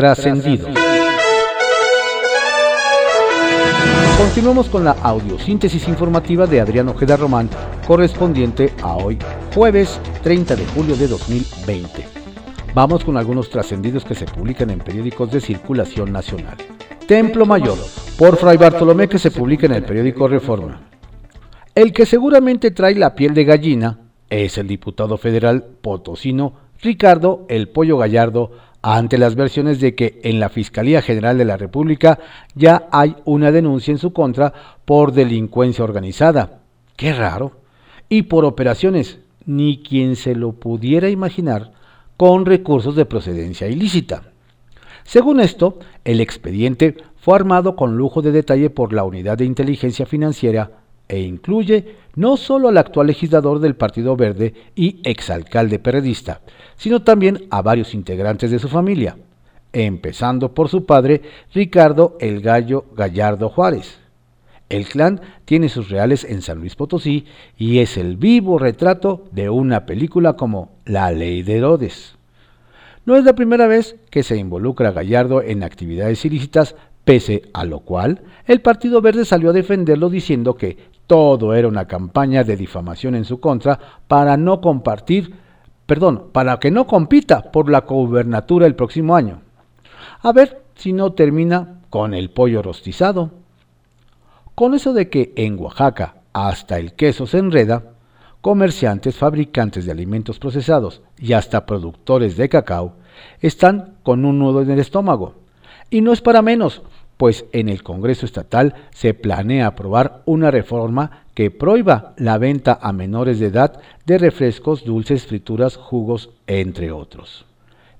Trascendido. Continuamos con la audiosíntesis informativa de Adrián Ojeda Román, correspondiente a hoy, jueves 30 de julio de 2020. Vamos con algunos trascendidos que se publican en periódicos de circulación nacional. Templo Mayor, por Fray Bartolomé que se publica en el periódico Reforma. El que seguramente trae la piel de gallina es el diputado federal potosino Ricardo El Pollo Gallardo ante las versiones de que en la Fiscalía General de la República ya hay una denuncia en su contra por delincuencia organizada. Qué raro. Y por operaciones, ni quien se lo pudiera imaginar, con recursos de procedencia ilícita. Según esto, el expediente fue armado con lujo de detalle por la Unidad de Inteligencia Financiera e incluye no solo al actual legislador del Partido Verde y exalcalde periodista, sino también a varios integrantes de su familia, empezando por su padre Ricardo El Gallo Gallardo Juárez. El clan tiene sus reales en San Luis Potosí y es el vivo retrato de una película como La Ley de Herodes. No es la primera vez que se involucra Gallardo en actividades ilícitas, pese a lo cual el Partido Verde salió a defenderlo diciendo que todo era una campaña de difamación en su contra para no compartir, perdón, para que no compita por la gobernatura el próximo año. A ver si no termina con el pollo rostizado. Con eso de que en Oaxaca hasta el queso se enreda, comerciantes, fabricantes de alimentos procesados y hasta productores de cacao están con un nudo en el estómago. Y no es para menos, pues en el Congreso Estatal se planea aprobar una reforma que prohíba la venta a menores de edad de refrescos, dulces, frituras, jugos, entre otros.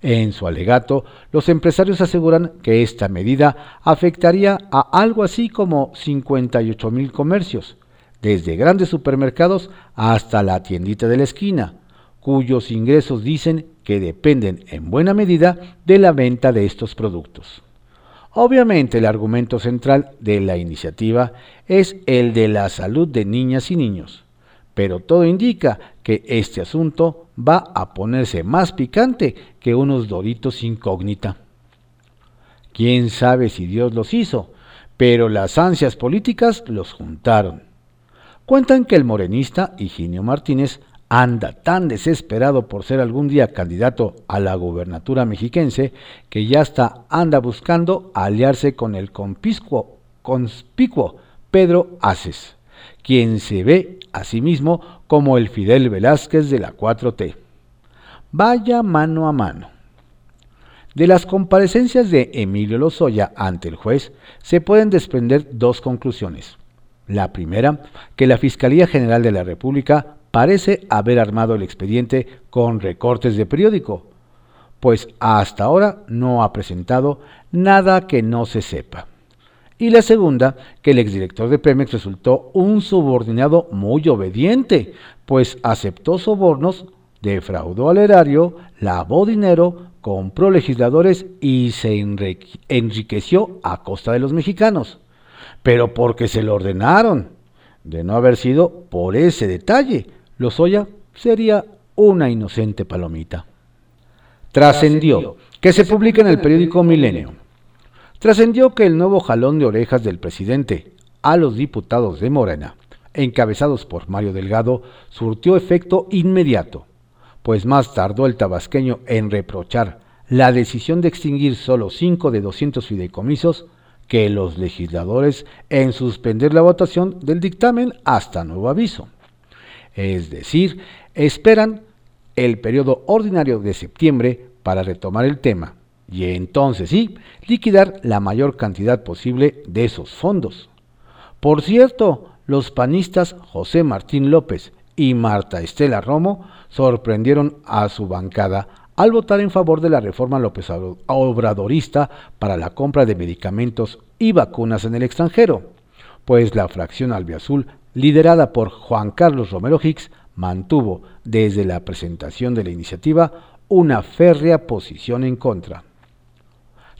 En su alegato, los empresarios aseguran que esta medida afectaría a algo así como 58 mil comercios, desde grandes supermercados hasta la tiendita de la esquina, cuyos ingresos dicen que dependen en buena medida de la venta de estos productos. Obviamente el argumento central de la iniciativa es el de la salud de niñas y niños, pero todo indica que este asunto va a ponerse más picante que unos doritos incógnita. Quién sabe si Dios los hizo, pero las ansias políticas los juntaron. Cuentan que el morenista Higinio Martínez anda tan desesperado por ser algún día candidato a la gubernatura mexiquense que ya está anda buscando aliarse con el conspicuo Pedro Aces, quien se ve a sí mismo como el Fidel Velázquez de la 4T. Vaya mano a mano. De las comparecencias de Emilio Lozoya ante el juez se pueden desprender dos conclusiones. La primera, que la Fiscalía General de la República parece haber armado el expediente con recortes de periódico, pues hasta ahora no ha presentado nada que no se sepa. Y la segunda, que el exdirector de Pemex resultó un subordinado muy obediente, pues aceptó sobornos, defraudó al erario, lavó dinero, compró legisladores y se enriqueció a costa de los mexicanos. Pero porque se lo ordenaron. De no haber sido por ese detalle, Lozoya sería una inocente palomita. Trascendió, que se publica en el periódico Milenio. Trascendió que el nuevo jalón de orejas del presidente a los diputados de Morena, encabezados por Mario Delgado, surtió efecto inmediato, pues más tardó el tabasqueño en reprochar la decisión de extinguir solo 5 de 200 fideicomisos que los legisladores en suspender la votación del dictamen hasta nuevo aviso. Es decir, esperan el periodo ordinario de septiembre para retomar el tema y entonces sí, liquidar la mayor cantidad posible de esos fondos. Por cierto, los panistas José Martín López y Marta Estela Romo sorprendieron a su bancada al votar en favor de la reforma López Obradorista para la compra de medicamentos y vacunas en el extranjero, pues la fracción albiazul liderada por Juan Carlos Romero Hicks, mantuvo desde la presentación de la iniciativa una férrea posición en contra.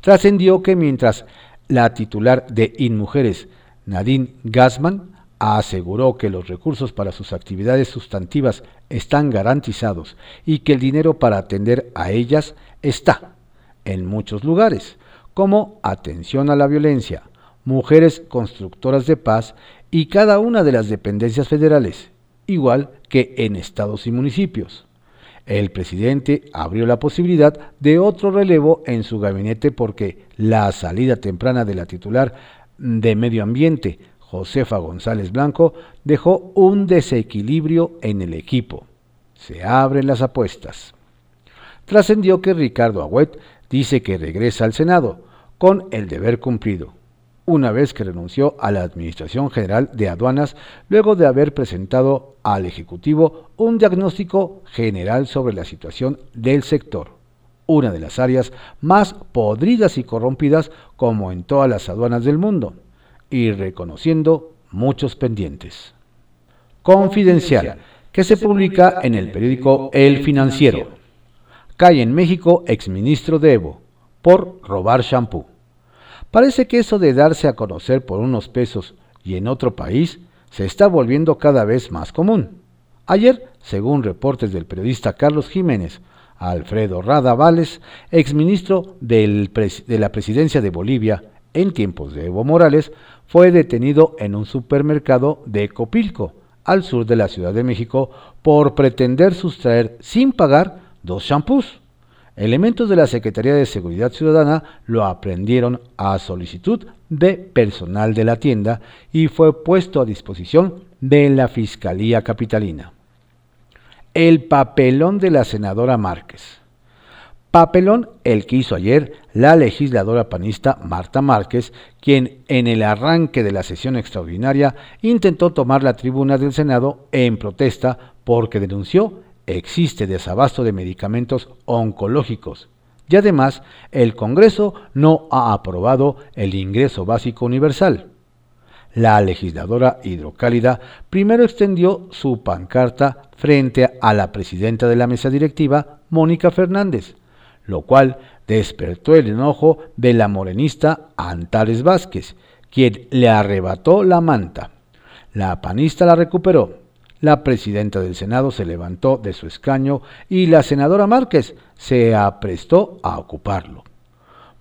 Trascendió que mientras la titular de InMujeres, Nadine Gassman, aseguró que los recursos para sus actividades sustantivas están garantizados y que el dinero para atender a ellas está. en muchos lugares, como atención a la violencia, mujeres constructoras de paz y cada una de las dependencias federales, igual que en estados y municipios. El presidente abrió la posibilidad de otro relevo en su gabinete porque la salida temprana de la titular de Medio Ambiente, Josefa González Blanco, dejó un desequilibrio en el equipo. Se abren las apuestas. Trascendió que Ricardo Agüet dice que regresa al Senado, con el deber cumplido una vez que renunció a la Administración General de Aduanas luego de haber presentado al Ejecutivo un diagnóstico general sobre la situación del sector, una de las áreas más podridas y corrompidas como en todas las aduanas del mundo, y reconociendo muchos pendientes. Confidencial, que se publica en el periódico El Financiero. Cae en México exministro de Evo por robar shampoo. Parece que eso de darse a conocer por unos pesos y en otro país se está volviendo cada vez más común. Ayer, según reportes del periodista Carlos Jiménez, Alfredo Rada Vales, exministro de la presidencia de Bolivia en tiempos de Evo Morales, fue detenido en un supermercado de Copilco, al sur de la Ciudad de México, por pretender sustraer sin pagar dos shampoos. Elementos de la Secretaría de Seguridad Ciudadana lo aprendieron a solicitud de personal de la tienda y fue puesto a disposición de la Fiscalía Capitalina. El papelón de la senadora Márquez. Papelón el que hizo ayer la legisladora panista Marta Márquez, quien en el arranque de la sesión extraordinaria intentó tomar la tribuna del Senado en protesta porque denunció existe desabasto de medicamentos oncológicos y además el Congreso no ha aprobado el ingreso básico universal. La legisladora hidrocálida primero extendió su pancarta frente a la presidenta de la mesa directiva, Mónica Fernández, lo cual despertó el enojo de la morenista Antares Vázquez, quien le arrebató la manta. La panista la recuperó la presidenta del Senado se levantó de su escaño y la senadora Márquez se aprestó a ocuparlo.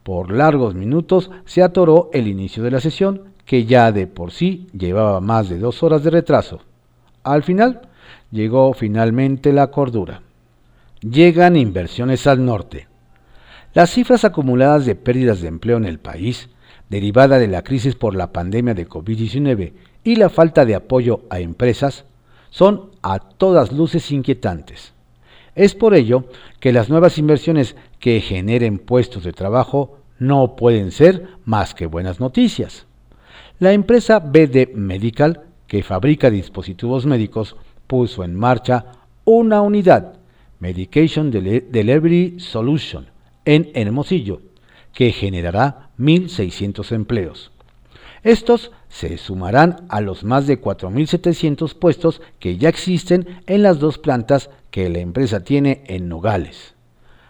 Por largos minutos se atoró el inicio de la sesión, que ya de por sí llevaba más de dos horas de retraso. Al final, llegó finalmente la cordura. Llegan inversiones al norte. Las cifras acumuladas de pérdidas de empleo en el país, derivada de la crisis por la pandemia de COVID-19 y la falta de apoyo a empresas, son a todas luces inquietantes. Es por ello que las nuevas inversiones que generen puestos de trabajo no pueden ser más que buenas noticias. La empresa BD Medical, que fabrica dispositivos médicos, puso en marcha una unidad, Medication Delivery Solution, en Hermosillo, que generará 1.600 empleos. Estos se sumarán a los más de 4.700 puestos que ya existen en las dos plantas que la empresa tiene en Nogales.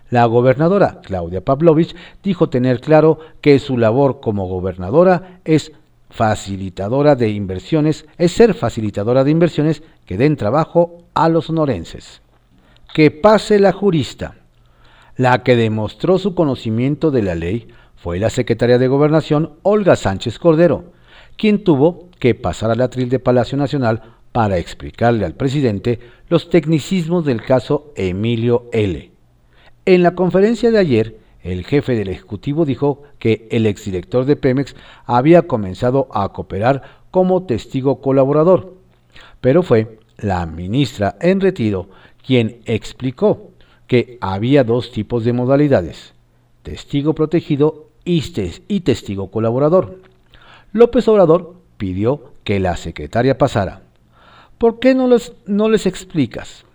La gobernadora Claudia Pavlovich dijo tener claro que su labor como gobernadora es facilitadora de inversiones, es ser facilitadora de inversiones que den trabajo a los sonorenses. Que pase la jurista. La que demostró su conocimiento de la ley fue la secretaria de Gobernación Olga Sánchez Cordero, quien tuvo que pasar al atril de Palacio Nacional para explicarle al presidente los tecnicismos del caso Emilio L. En la conferencia de ayer, el jefe del Ejecutivo dijo que el exdirector de Pemex había comenzado a cooperar como testigo colaborador, pero fue la ministra en retiro quien explicó que había dos tipos de modalidades, testigo protegido y, testigo colaborador. López Obrador pidió que la secretaria pasara. ¿Por qué no les, no les explicas?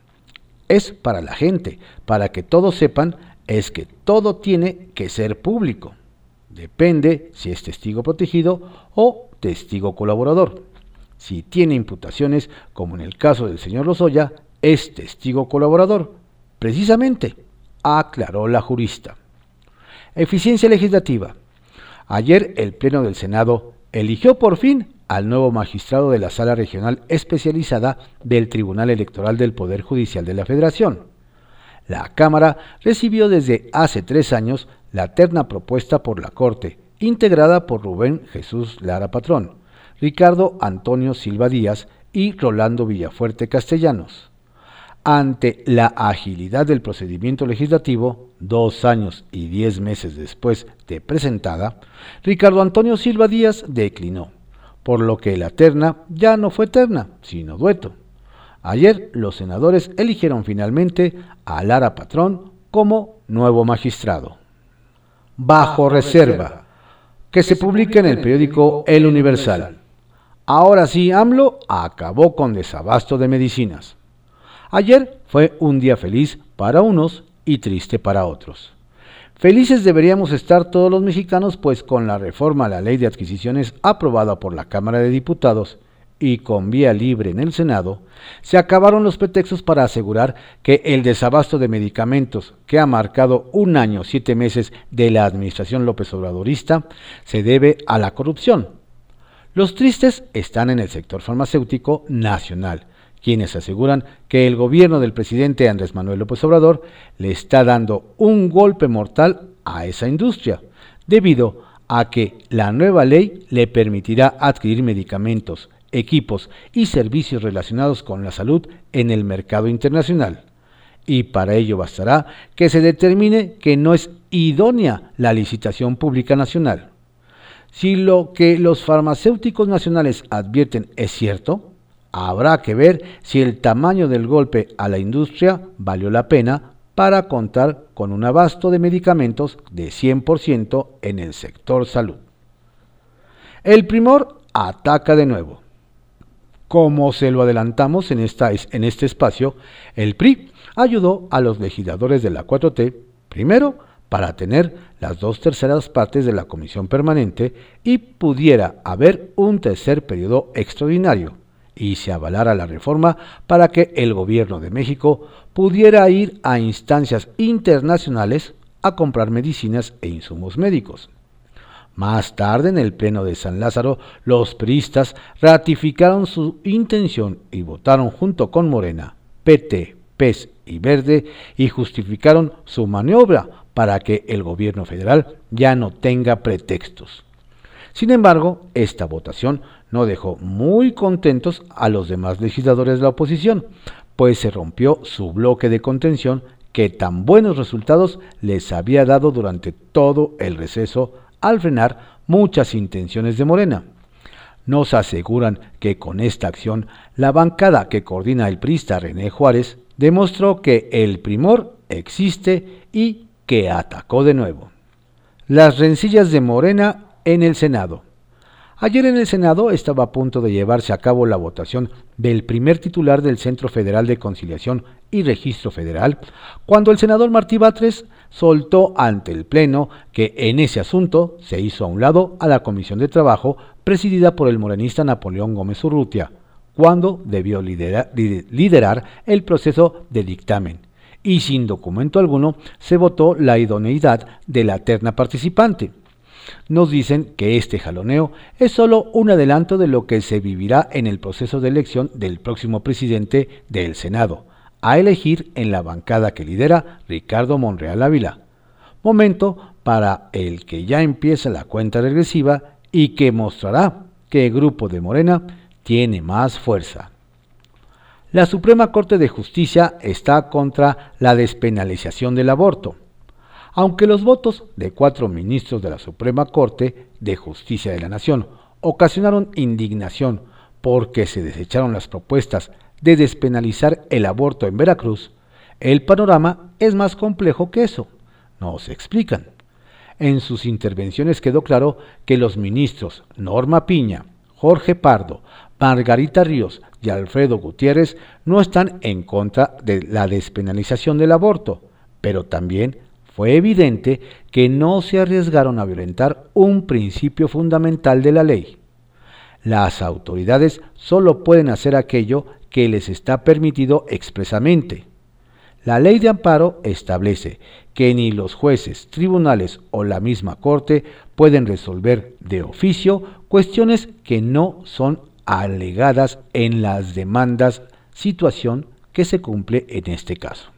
Es para la gente, para que todos sepan, es que todo tiene que ser público. Depende si es testigo protegido o testigo colaborador. Si tiene imputaciones, como en el caso del señor Lozoya, es testigo colaborador. Precisamente, aclaró la jurista. Eficiencia legislativa. Ayer el Pleno del Senado eligió por fin al nuevo magistrado de la Sala Regional Especializada del Tribunal Electoral del Poder Judicial de la Federación. La Cámara recibió desde hace tres años la terna propuesta por la Corte, integrada por Rubén Jesús Lara Patrón, Ricardo Antonio Silva Díaz y Rolando Villafuerte Castellanos. Ante la agilidad del procedimiento legislativo, dos años y diez meses después de presentada, Ricardo Antonio Silva Díaz declinó, por lo que la terna ya no fue terna, sino dueto. Ayer los senadores eligieron finalmente a Lara Patrón como nuevo magistrado. Bajo reserva, que se publica en el periódico El Universal. Ahora sí, AMLO acabó con desabasto de medicinas. Ayer fue un día feliz para unos y triste para otros. Felices deberíamos estar todos los mexicanos, pues con la reforma a la ley de adquisiciones aprobada por la Cámara de Diputados y con vía libre en el Senado, se acabaron los pretextos para asegurar que el desabasto de medicamentos que ha marcado un año, siete meses de la administración López Obradorista se debe a la corrupción. Los tristes están en el sector farmacéutico nacional, quienes aseguran que el gobierno del presidente Andrés Manuel López Obrador le está dando un golpe mortal a esa industria, debido a que la nueva ley le permitirá adquirir medicamentos, equipos y servicios relacionados con la salud en el mercado internacional. Y para ello bastará que se determine que no es idónea la licitación pública nacional. Si lo que los farmacéuticos nacionales advierten es cierto, Habrá que ver si el tamaño del golpe a la industria valió la pena para contar con un abasto de medicamentos de 100% en el sector salud. El primor ataca de nuevo. Como se lo adelantamos en, en este espacio, el PRI ayudó a los legisladores de la 4T, primero, para tener las dos terceras partes de la comisión permanente y pudiera haber un tercer periodo extraordinario, y se avalara la reforma para que el gobierno de México pudiera ir a instancias internacionales a comprar medicinas e insumos médicos. Más tarde, en el Pleno de San Lázaro, los priistas ratificaron su intención y votaron junto con Morena, PT, PES y Verde y justificaron su maniobra para que el gobierno federal ya no tenga pretextos. Sin embargo, esta votación no dejó muy contentos a los demás legisladores de la oposición, pues se rompió su bloque de contención que tan buenos resultados les había dado durante todo el receso al frenar muchas intenciones de Morena. Nos aseguran que con esta acción la bancada que coordina el prista René Juárez demostró que el primor existe y que atacó de nuevo. Las rencillas de Morena en el Senado. Ayer en el Senado estaba a punto de llevarse a cabo la votación del primer titular del Centro Federal de Conciliación y Registro Federal, cuando el senador Martí Batres soltó ante el Pleno que en ese asunto se hizo a un lado a la Comisión de Trabajo presidida por el morenista Napoleón Gómez Urrutia, cuando debió liderar, el proceso de dictamen y sin documento alguno se votó la idoneidad de la terna participante nos dicen que este jaloneo es solo un adelanto de lo que se vivirá en el proceso de elección del próximo presidente del Senado, a elegir en la bancada que lidera Ricardo Monreal Ávila. Momento para el que ya empieza la cuenta regresiva y que mostrará que el grupo de Morena tiene más fuerza. La Suprema Corte de Justicia está contra la despenalización del aborto aunque los votos de cuatro ministros de la Suprema Corte de Justicia de la Nación ocasionaron indignación porque se desecharon las propuestas de despenalizar el aborto en Veracruz, el panorama es más complejo que eso. Nos explican. En sus intervenciones quedó claro que los ministros Norma Piña, Jorge Pardo, Margarita Ríos y Alfredo Gutiérrez no están en contra de la despenalización del aborto, pero también fue evidente que no se arriesgaron a violentar un principio fundamental de la ley. Las autoridades solo pueden hacer aquello que les está permitido expresamente. La ley de amparo establece que ni los jueces, tribunales o la misma Corte pueden resolver de oficio cuestiones que no son alegadas en las demandas, situación que se cumple en este caso.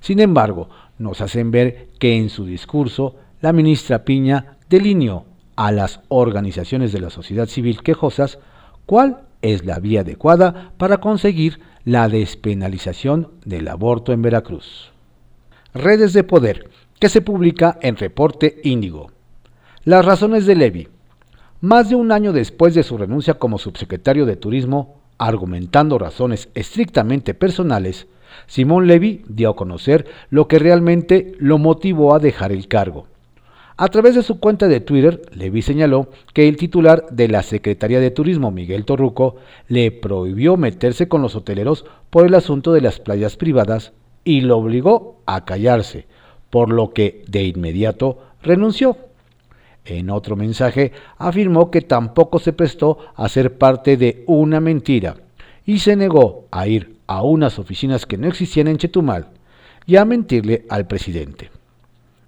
Sin embargo, nos hacen ver que en su discurso la ministra Piña delineó a las organizaciones de la sociedad civil quejosas cuál es la vía adecuada para conseguir la despenalización del aborto en Veracruz. Redes de Poder, que se publica en Reporte Índigo. Las razones de Levy. Más de un año después de su renuncia como subsecretario de Turismo, argumentando razones estrictamente personales, Simón Levy dio a conocer lo que realmente lo motivó a dejar el cargo. A través de su cuenta de Twitter, Levy señaló que el titular de la Secretaría de Turismo, Miguel Torruco, le prohibió meterse con los hoteleros por el asunto de las playas privadas y lo obligó a callarse, por lo que de inmediato renunció. En otro mensaje afirmó que tampoco se prestó a ser parte de una mentira y se negó a ir a unas oficinas que no existían en Chetumal y a mentirle al presidente.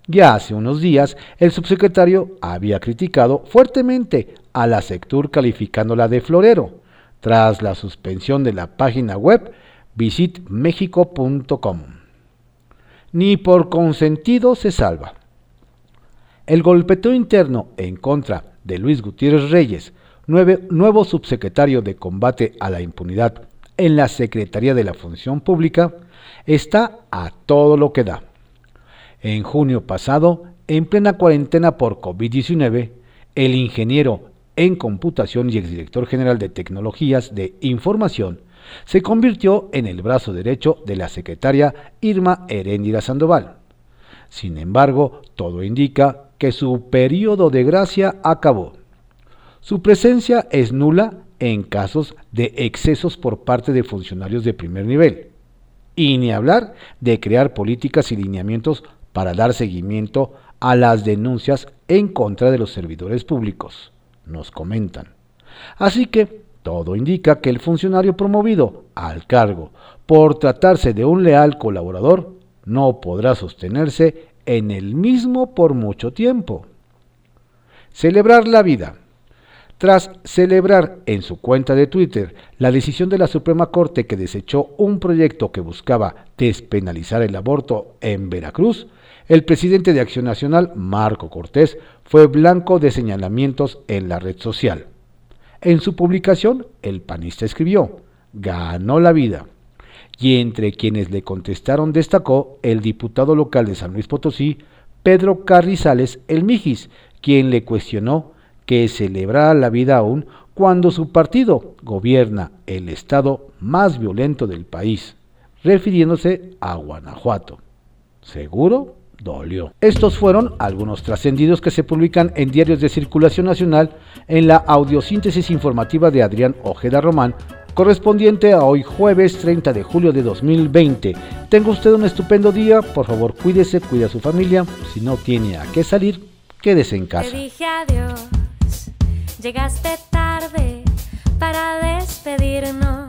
Ya hace unos días, el subsecretario había criticado fuertemente a la Sectur calificándola de florero, tras la suspensión de la página web visitmexico.com. Ni por consentido se salva. El golpeteo interno en contra de Luis Gutiérrez Reyes, nuevo subsecretario de combate a la impunidad en la Secretaría de la Función Pública, está a todo lo que da. En junio pasado, en plena cuarentena por COVID-19, el ingeniero en computación y exdirector general de tecnologías de información se convirtió en el brazo derecho de la secretaria Irma Heréndira Sandoval. Sin embargo, todo indica que su periodo de gracia acabó. Su presencia es nula en casos de excesos por parte de funcionarios de primer nivel. Y ni hablar de crear políticas y lineamientos para dar seguimiento a las denuncias en contra de los servidores públicos, nos comentan. Así que todo indica que el funcionario promovido al cargo por tratarse de un leal colaborador no podrá sostenerse en el mismo por mucho tiempo. Celebrar la vida. Tras celebrar en su cuenta de Twitter la decisión de la Suprema Corte que desechó un proyecto que buscaba despenalizar el aborto en Veracruz, el presidente de Acción Nacional, Marco Cortés, fue blanco de señalamientos en la red social. En su publicación, el panista escribió, ganó la vida. Y entre quienes le contestaron destacó el diputado local de San Luis Potosí, Pedro Carrizales El Mijis, quien le cuestionó que celebrara la vida aún cuando su partido gobierna el estado más violento del país, refiriéndose a Guanajuato. ¿Seguro? dolió. Estos fueron algunos trascendidos que se publican en diarios de circulación nacional en la audiosíntesis informativa de Adrián Ojeda Román, correspondiente a hoy jueves 30 de julio de 2020. Tenga usted un estupendo día, por favor cuídese, cuide a su familia, si no tiene a qué salir, quédese en casa. dije adiós, llegaste tarde para despedirnos.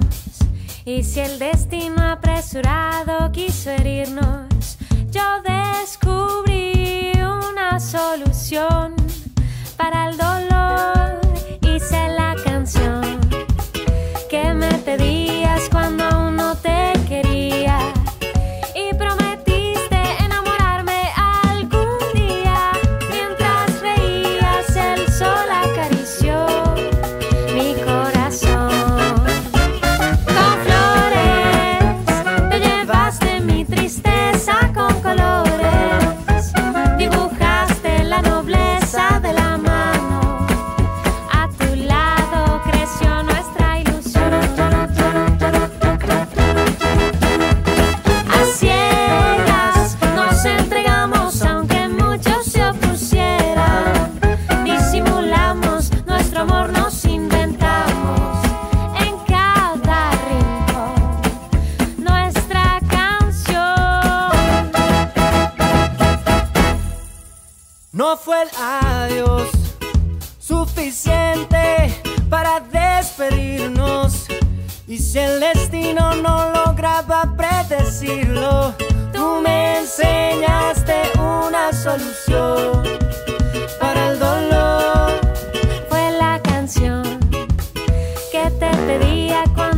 Y si el destino apresurado quiso herirnos, yo descubrí una solución para el dolor. Hice la cuando No fue el adiós suficiente para despedirnos. Y si el destino no lograba predecirlo, tú me enseñaste una solución para el dolor. Fue la canción que te pedía cuando.